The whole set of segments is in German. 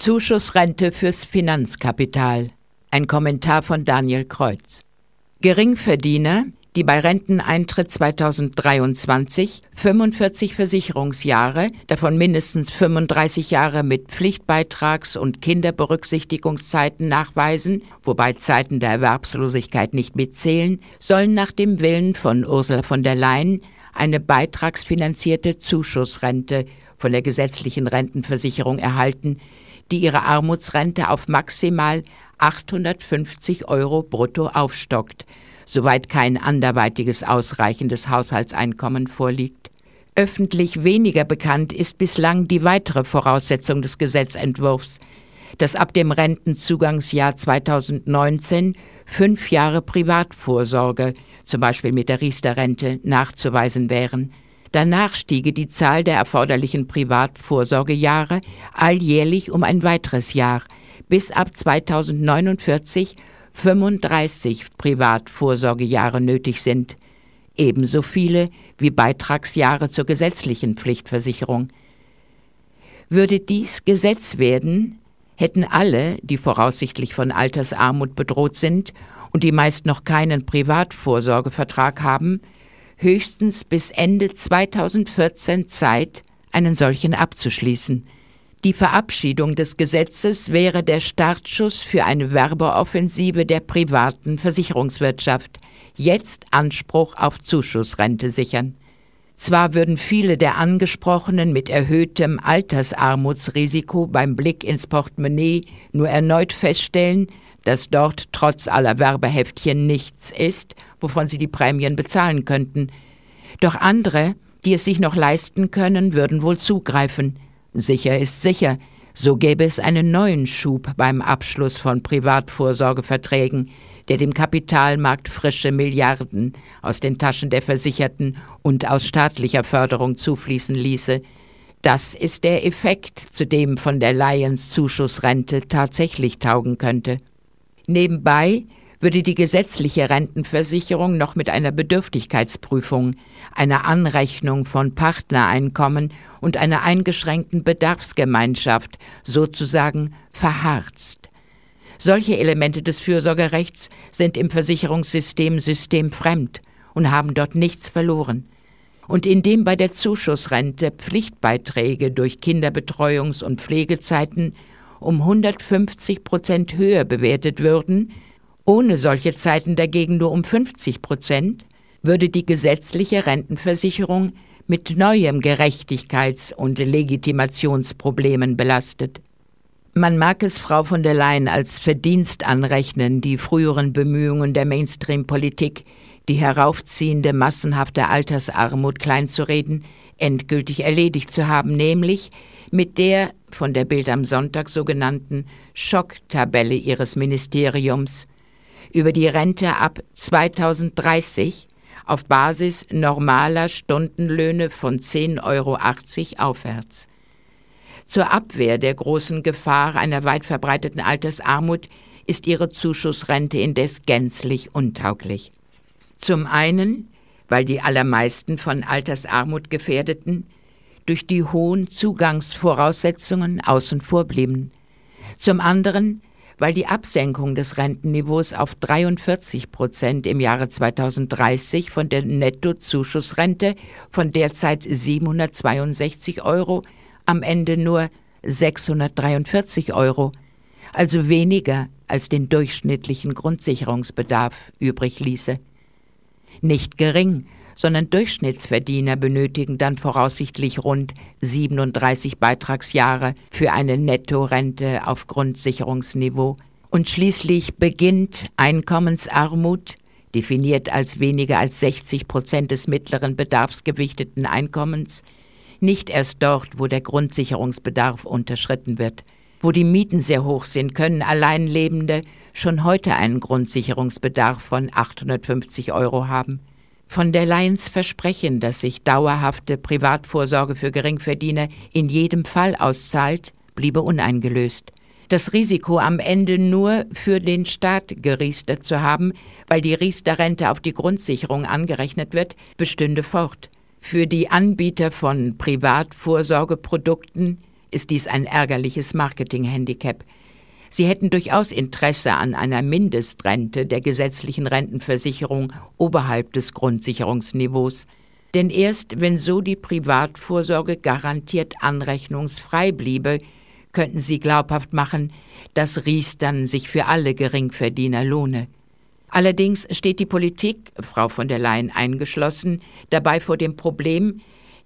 Zuschussrente fürs Finanzkapital. Ein Kommentar von Daniel Kreuz. Geringverdiener, die bei Renteneintritt 2023 45 Versicherungsjahre, davon mindestens 35 Jahre mit Pflichtbeitrags- und Kinderberücksichtigungszeiten nachweisen, wobei Zeiten der Erwerbslosigkeit nicht mitzählen, sollen nach dem Willen von Ursula von der Leyen eine beitragsfinanzierte Zuschussrente von der gesetzlichen Rentenversicherung erhalten, die ihre Armutsrente auf maximal 850 Euro brutto aufstockt, soweit kein anderweitiges ausreichendes Haushaltseinkommen vorliegt. Öffentlich weniger bekannt ist bislang die weitere Voraussetzung des Gesetzentwurfs, dass ab dem Rentenzugangsjahr 2019 fünf Jahre Privatvorsorge, zum Beispiel mit der Riester-Rente, nachzuweisen wären. Danach stiege die Zahl der erforderlichen Privatvorsorgejahre alljährlich um ein weiteres Jahr, bis ab 2049 35 Privatvorsorgejahre nötig sind, ebenso viele wie Beitragsjahre zur gesetzlichen Pflichtversicherung. Würde dies Gesetz werden, hätten alle, die voraussichtlich von Altersarmut bedroht sind und die meist noch keinen Privatvorsorgevertrag haben, höchstens bis Ende 2014 Zeit, einen solchen abzuschließen – die Verabschiedung des Gesetzes wäre der Startschuss für eine Werbeoffensive der privaten Versicherungswirtschaft, jetzt Anspruch auf Zuschussrente sichern. Zwar würden viele der Angesprochenen mit erhöhtem Altersarmutsrisiko beim Blick ins Portemonnaie nur erneut feststellen, dass dort trotz aller Werbeheftchen nichts ist, wovon sie die Prämien bezahlen könnten. Doch andere, die es sich noch leisten können, würden wohl zugreifen – Sicher ist sicher, so gäbe es einen neuen Schub beim Abschluss von Privatvorsorgeverträgen, der dem Kapitalmarkt frische Milliarden aus den Taschen der Versicherten und aus staatlicher Förderung zufließen ließe. Das ist der Effekt, zu dem von der Lions Zuschussrente tatsächlich taugen könnte. Nebenbei würde die gesetzliche Rentenversicherung noch mit einer Bedürftigkeitsprüfung, einer Anrechnung von Partnereinkommen und einer eingeschränkten Bedarfsgemeinschaft sozusagen verharzt. Solche Elemente des Fürsorgerechts sind im Versicherungssystem systemfremd und haben dort nichts verloren. Und indem bei der Zuschussrente Pflichtbeiträge durch Kinderbetreuungs- und Pflegezeiten um 150 Prozent höher bewertet würden, ohne solche Zeiten dagegen nur um 50 Prozent, würde die gesetzliche Rentenversicherung mit neuem Gerechtigkeits- und Legitimationsproblemen belastet. Man mag es Frau von der Leyen als Verdienst anrechnen, die früheren Bemühungen der Mainstream-Politik, die heraufziehende massenhafte Altersarmut kleinzureden, endgültig erledigt zu haben, nämlich mit der von der Bild am Sonntag sogenannten Schocktabelle ihres Ministeriums, über die Rente ab 2030 auf Basis normaler Stundenlöhne von 10,80 Euro aufwärts. Zur Abwehr der großen Gefahr einer weit verbreiteten Altersarmut ist ihre Zuschussrente indes gänzlich untauglich. Zum einen, weil die allermeisten von Altersarmut gefährdeten durch die hohen Zugangsvoraussetzungen außen vor blieben. Zum anderen, weil die Absenkung des Rentenniveaus auf 43 Prozent im Jahre 2030 von der Nettozuschussrente von derzeit 762 Euro am Ende nur 643 Euro, also weniger als den durchschnittlichen Grundsicherungsbedarf übrig ließe. Nicht gering, sondern Durchschnittsverdiener benötigen dann voraussichtlich rund 37 Beitragsjahre für eine Nettorente auf Grundsicherungsniveau. Und schließlich beginnt Einkommensarmut, definiert als weniger als 60 Prozent des mittleren bedarfsgewichteten Einkommens, nicht erst dort, wo der Grundsicherungsbedarf unterschritten wird. Wo die Mieten sehr hoch sind, können Alleinlebende schon heute einen Grundsicherungsbedarf von 850 Euro haben. Von der Lions Versprechen, dass sich dauerhafte Privatvorsorge für Geringverdiener in jedem Fall auszahlt, bliebe uneingelöst. Das Risiko, am Ende nur für den Staat geriestert zu haben, weil die Riester-Rente auf die Grundsicherung angerechnet wird, bestünde fort. Für die Anbieter von Privatvorsorgeprodukten ist dies ein ärgerliches Marketing-Handicap. Sie hätten durchaus Interesse an einer Mindestrente der gesetzlichen Rentenversicherung oberhalb des Grundsicherungsniveaus. Denn erst wenn so die Privatvorsorge garantiert anrechnungsfrei bliebe, könnten sie glaubhaft machen, dass Riestern sich für alle Geringverdiener lohne. Allerdings steht die Politik, Frau von der Leyen eingeschlossen, dabei vor dem Problem,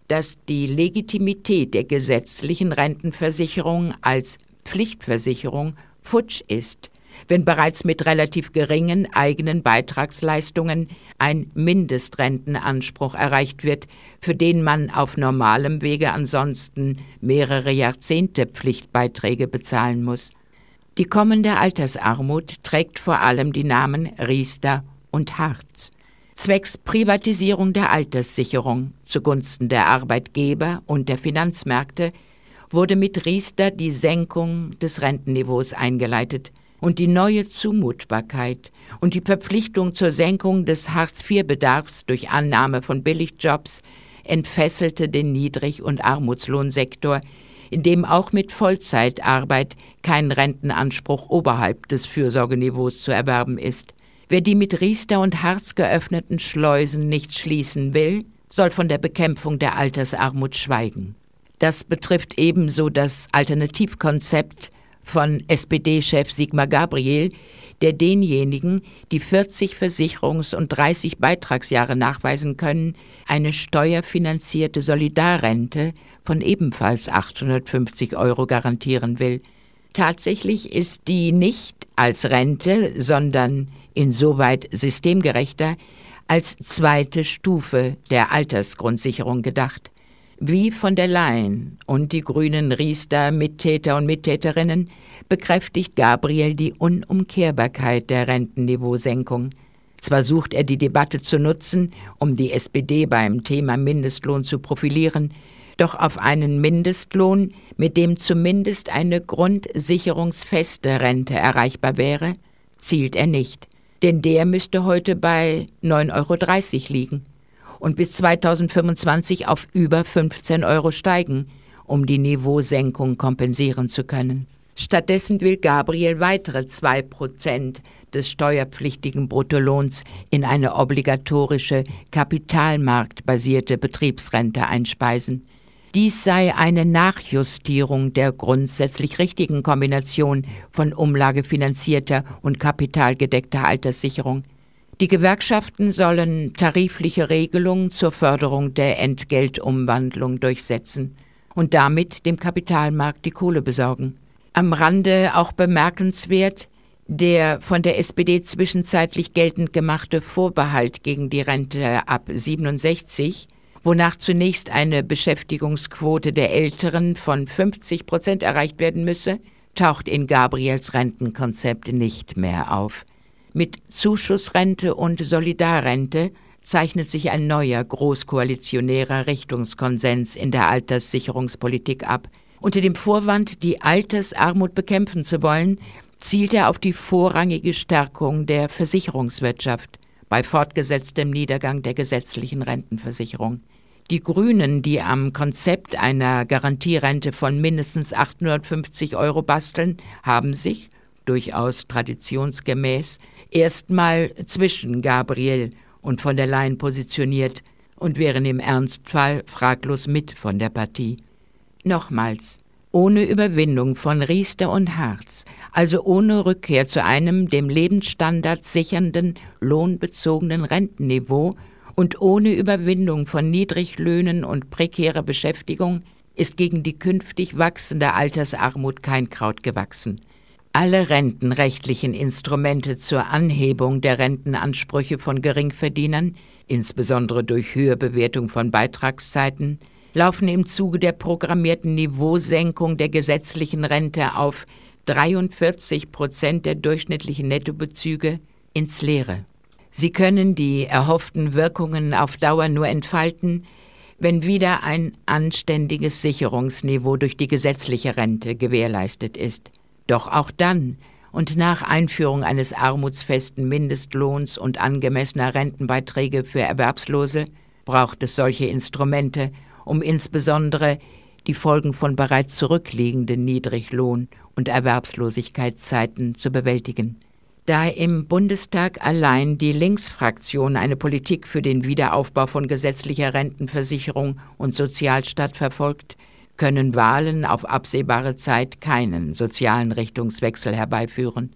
dass die Legitimität der gesetzlichen Rentenversicherung als Pflichtversicherung futsch ist, wenn bereits mit relativ geringen eigenen Beitragsleistungen ein Mindestrentenanspruch erreicht wird, für den man auf normalem Wege ansonsten mehrere Jahrzehnte Pflichtbeiträge bezahlen muss. Die kommende Altersarmut trägt vor allem die Namen Riester und Harz. Zwecks Privatisierung der Alterssicherung zugunsten der Arbeitgeber und der Finanzmärkte wurde mit Riester die Senkung des Rentenniveaus eingeleitet und die neue Zumutbarkeit und die Verpflichtung zur Senkung des Hartz-IV-Bedarfs durch Annahme von Billigjobs entfesselte den Niedrig- und Armutslohnsektor, in dem auch mit Vollzeitarbeit kein Rentenanspruch oberhalb des Fürsorgeniveaus zu erwerben ist. Wer die mit Riester und Harz geöffneten Schleusen nicht schließen will, soll von der Bekämpfung der Altersarmut schweigen. Das betrifft ebenso das Alternativkonzept von SPD-Chef Sigmar Gabriel, der denjenigen, die 40 Versicherungs- und 30 Beitragsjahre nachweisen können, eine steuerfinanzierte Solidarrente von ebenfalls 850 Euro garantieren will. Tatsächlich ist die nicht als Rente, sondern insoweit systemgerechter als zweite Stufe der Altersgrundsicherung gedacht. Wie von der Leyen und die grünen Riester Mittäter und Mittäterinnen bekräftigt Gabriel die Unumkehrbarkeit der Rentenniveausenkung. Zwar sucht er die Debatte zu nutzen, um die SPD beim Thema Mindestlohn zu profilieren, doch auf einen Mindestlohn, mit dem zumindest eine grundsicherungsfeste Rente erreichbar wäre, zielt er nicht, denn der müsste heute bei 9,30 Euro liegen und bis 2025 auf über 15 Euro steigen, um die Niveausenkung kompensieren zu können. Stattdessen will Gabriel weitere 2 Prozent des steuerpflichtigen Bruttolohns in eine obligatorische, kapitalmarktbasierte Betriebsrente einspeisen. Dies sei eine Nachjustierung der grundsätzlich richtigen Kombination von umlagefinanzierter und kapitalgedeckter Alterssicherung. Die Gewerkschaften sollen tarifliche Regelungen zur Förderung der Entgeltumwandlung durchsetzen und damit dem Kapitalmarkt die Kohle besorgen. Am Rande auch bemerkenswert, der von der SPD zwischenzeitlich geltend gemachte Vorbehalt gegen die Rente ab 67 wonach zunächst eine Beschäftigungsquote der Älteren von 50 Prozent erreicht werden müsse, taucht in Gabriels Rentenkonzept nicht mehr auf. Mit Zuschussrente und Solidarrente zeichnet sich ein neuer großkoalitionärer Richtungskonsens in der Alterssicherungspolitik ab. Unter dem Vorwand, die Altersarmut bekämpfen zu wollen, zielt er auf die vorrangige Stärkung der Versicherungswirtschaft bei fortgesetztem Niedergang der gesetzlichen Rentenversicherung. Die Grünen, die am Konzept einer Garantierente von mindestens 850 Euro basteln, haben sich, durchaus traditionsgemäß, erstmal zwischen Gabriel und von der Leyen positioniert und wären im Ernstfall fraglos mit von der Partie. Nochmals, ohne Überwindung von Riester und Harz, also ohne Rückkehr zu einem dem Lebensstandard sichernden, lohnbezogenen Rentenniveau, und ohne Überwindung von Niedriglöhnen und prekärer Beschäftigung ist gegen die künftig wachsende Altersarmut kein Kraut gewachsen. Alle rentenrechtlichen Instrumente zur Anhebung der Rentenansprüche von Geringverdienern, insbesondere durch höhere Bewertung von Beitragszeiten, laufen im Zuge der programmierten Niveausenkung der gesetzlichen Rente auf 43 Prozent der durchschnittlichen Nettobezüge ins Leere. Sie können die erhofften Wirkungen auf Dauer nur entfalten, wenn wieder ein anständiges Sicherungsniveau durch die gesetzliche Rente gewährleistet ist. Doch auch dann und nach Einführung eines armutsfesten Mindestlohns und angemessener Rentenbeiträge für Erwerbslose braucht es solche Instrumente, um insbesondere die Folgen von bereits zurückliegenden Niedriglohn- und Erwerbslosigkeitszeiten zu bewältigen. Da im Bundestag allein die Linksfraktion eine Politik für den Wiederaufbau von gesetzlicher Rentenversicherung und Sozialstaat verfolgt, können Wahlen auf absehbare Zeit keinen sozialen Richtungswechsel herbeiführen.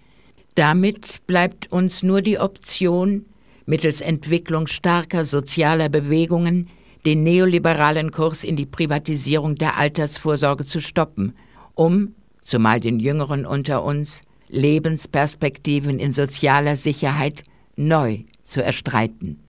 Damit bleibt uns nur die Option, mittels Entwicklung starker sozialer Bewegungen den neoliberalen Kurs in die Privatisierung der Altersvorsorge zu stoppen, um, zumal den Jüngeren unter uns, Lebensperspektiven in sozialer Sicherheit neu zu erstreiten.